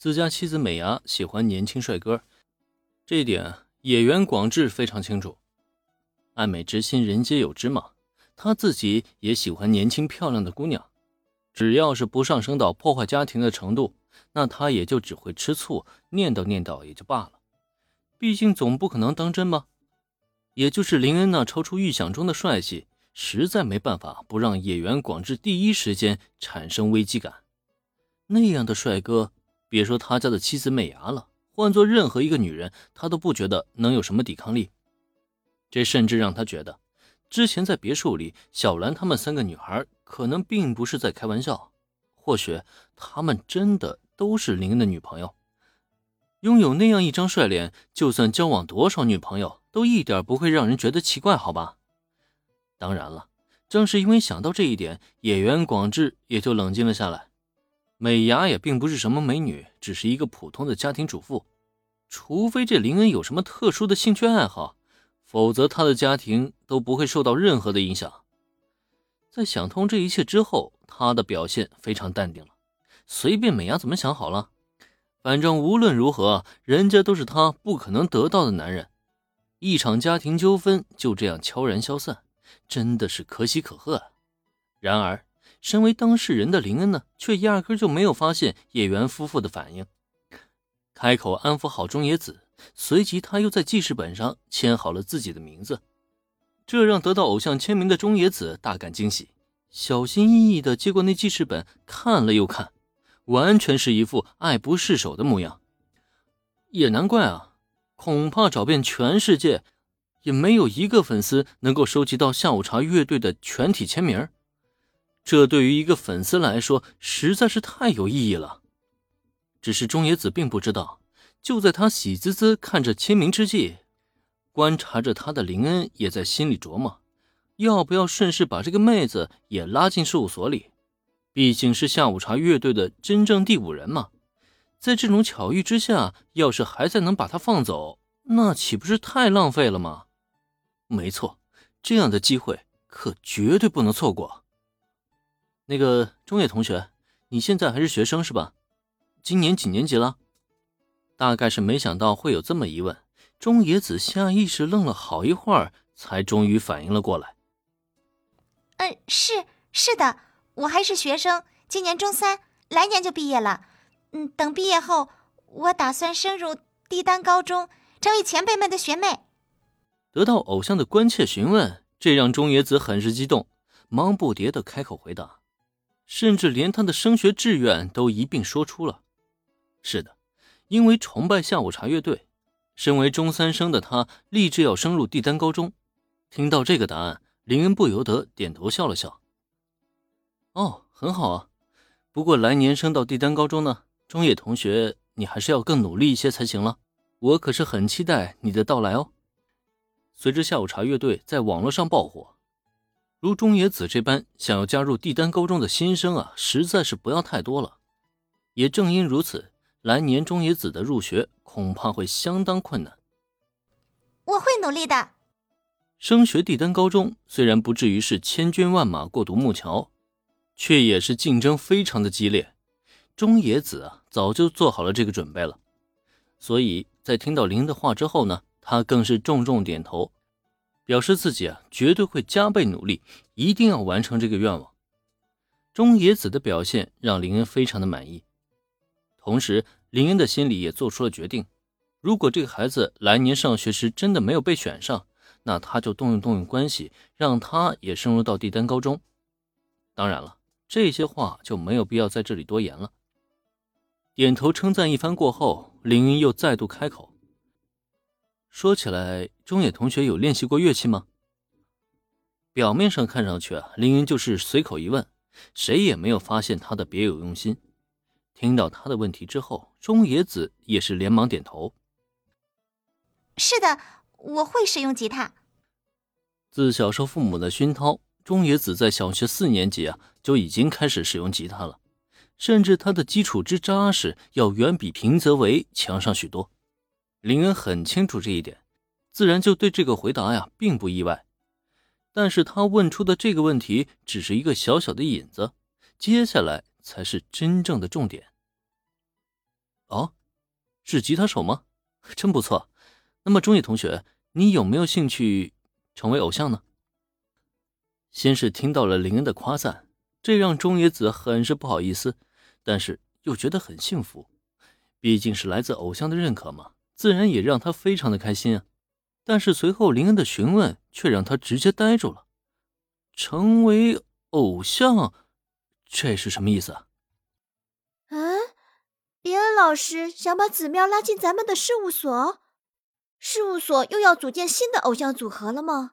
自家妻子美伢喜欢年轻帅哥，这一点野原广志非常清楚。爱美之心，人皆有之嘛。他自己也喜欢年轻漂亮的姑娘，只要是不上升到破坏家庭的程度，那他也就只会吃醋，念叨念叨也就罢了。毕竟总不可能当真吧？也就是林恩那超出预想中的帅气，实在没办法不让野原广志第一时间产生危机感。那样的帅哥，别说他家的妻子美伢了，换做任何一个女人，他都不觉得能有什么抵抗力。这甚至让他觉得，之前在别墅里，小兰他们三个女孩可能并不是在开玩笑，或许他们真的都是林恩的女朋友。拥有那样一张帅脸，就算交往多少女朋友，都一点不会让人觉得奇怪，好吧？当然了，正是因为想到这一点，野原广志也就冷静了下来。美伢也并不是什么美女，只是一个普通的家庭主妇，除非这林恩有什么特殊的兴趣爱好。否则，他的家庭都不会受到任何的影响。在想通这一切之后，他的表现非常淡定了，随便美伢怎么想好了。反正无论如何，人家都是他不可能得到的男人。一场家庭纠纷就这样悄然消散，真的是可喜可贺。啊然而，身为当事人的林恩呢，却压根就没有发现叶原夫妇的反应，开口安抚好中野子。随即，他又在记事本上签好了自己的名字，这让得到偶像签名的中野子大感惊喜，小心翼翼地接过那记事本，看了又看，完全是一副爱不释手的模样。也难怪啊，恐怕找遍全世界，也没有一个粉丝能够收集到下午茶乐队的全体签名。这对于一个粉丝来说，实在是太有意义了。只是中野子并不知道。就在他喜滋滋看着签名之际，观察着他的林恩也在心里琢磨，要不要顺势把这个妹子也拉进事务所里？毕竟是下午茶乐队的真正第五人嘛。在这种巧遇之下，要是还在能把他放走，那岂不是太浪费了吗？没错，这样的机会可绝对不能错过。那个中野同学，你现在还是学生是吧？今年几年级了？大概是没想到会有这么一问，中野子下意识愣了好一会儿，才终于反应了过来。嗯，是是的，我还是学生，今年中三，来年就毕业了。嗯，等毕业后，我打算升入帝丹高中，成为前辈们的学妹。得到偶像的关切询问，这让中野子很是激动，忙不迭的开口回答，甚至连他的升学志愿都一并说出了。是的。因为崇拜下午茶乐队，身为中三生的他立志要升入帝丹高中。听到这个答案，林恩不由得点头笑了笑。哦，很好啊。不过来年升到帝丹高中呢，中野同学，你还是要更努力一些才行了。我可是很期待你的到来哦。随着下午茶乐队在网络上爆火，如中野子这般想要加入帝丹高中的新生啊，实在是不要太多了。也正因如此。来年中野子的入学恐怕会相当困难。我会努力的。升学帝丹高中虽然不至于是千军万马过独木桥，却也是竞争非常的激烈。中野子啊，早就做好了这个准备了。所以在听到林的话之后呢，他更是重重点头，表示自己啊绝对会加倍努力，一定要完成这个愿望。中野子的表现让林恩非常的满意。同时，林恩的心里也做出了决定：如果这个孩子来年上学时真的没有被选上，那他就动用动用关系，让他也升入到帝丹高中。当然了，这些话就没有必要在这里多言了。点头称赞一番过后，林恩又再度开口：“说起来，中野同学有练习过乐器吗？”表面上看上去啊，凌云就是随口一问，谁也没有发现他的别有用心。听到他的问题之后，中野子也是连忙点头：“是的，我会使用吉他。”自小受父母的熏陶，中野子在小学四年级啊就已经开始使用吉他了，甚至他的基础之扎实，要远比平泽唯强上许多。林恩很清楚这一点，自然就对这个回答呀并不意外。但是他问出的这个问题只是一个小小的引子，接下来才是真正的重点。哦，是吉他手吗？真不错。那么中野同学，你有没有兴趣成为偶像呢？先是听到了林恩的夸赞，这让中野子很是不好意思，但是又觉得很幸福，毕竟是来自偶像的认可嘛，自然也让他非常的开心啊。但是随后林恩的询问却让他直接呆住了。成为偶像，这是什么意思啊？嗯，林恩老师想把子喵拉进咱们的事务所，事务所又要组建新的偶像组合了吗？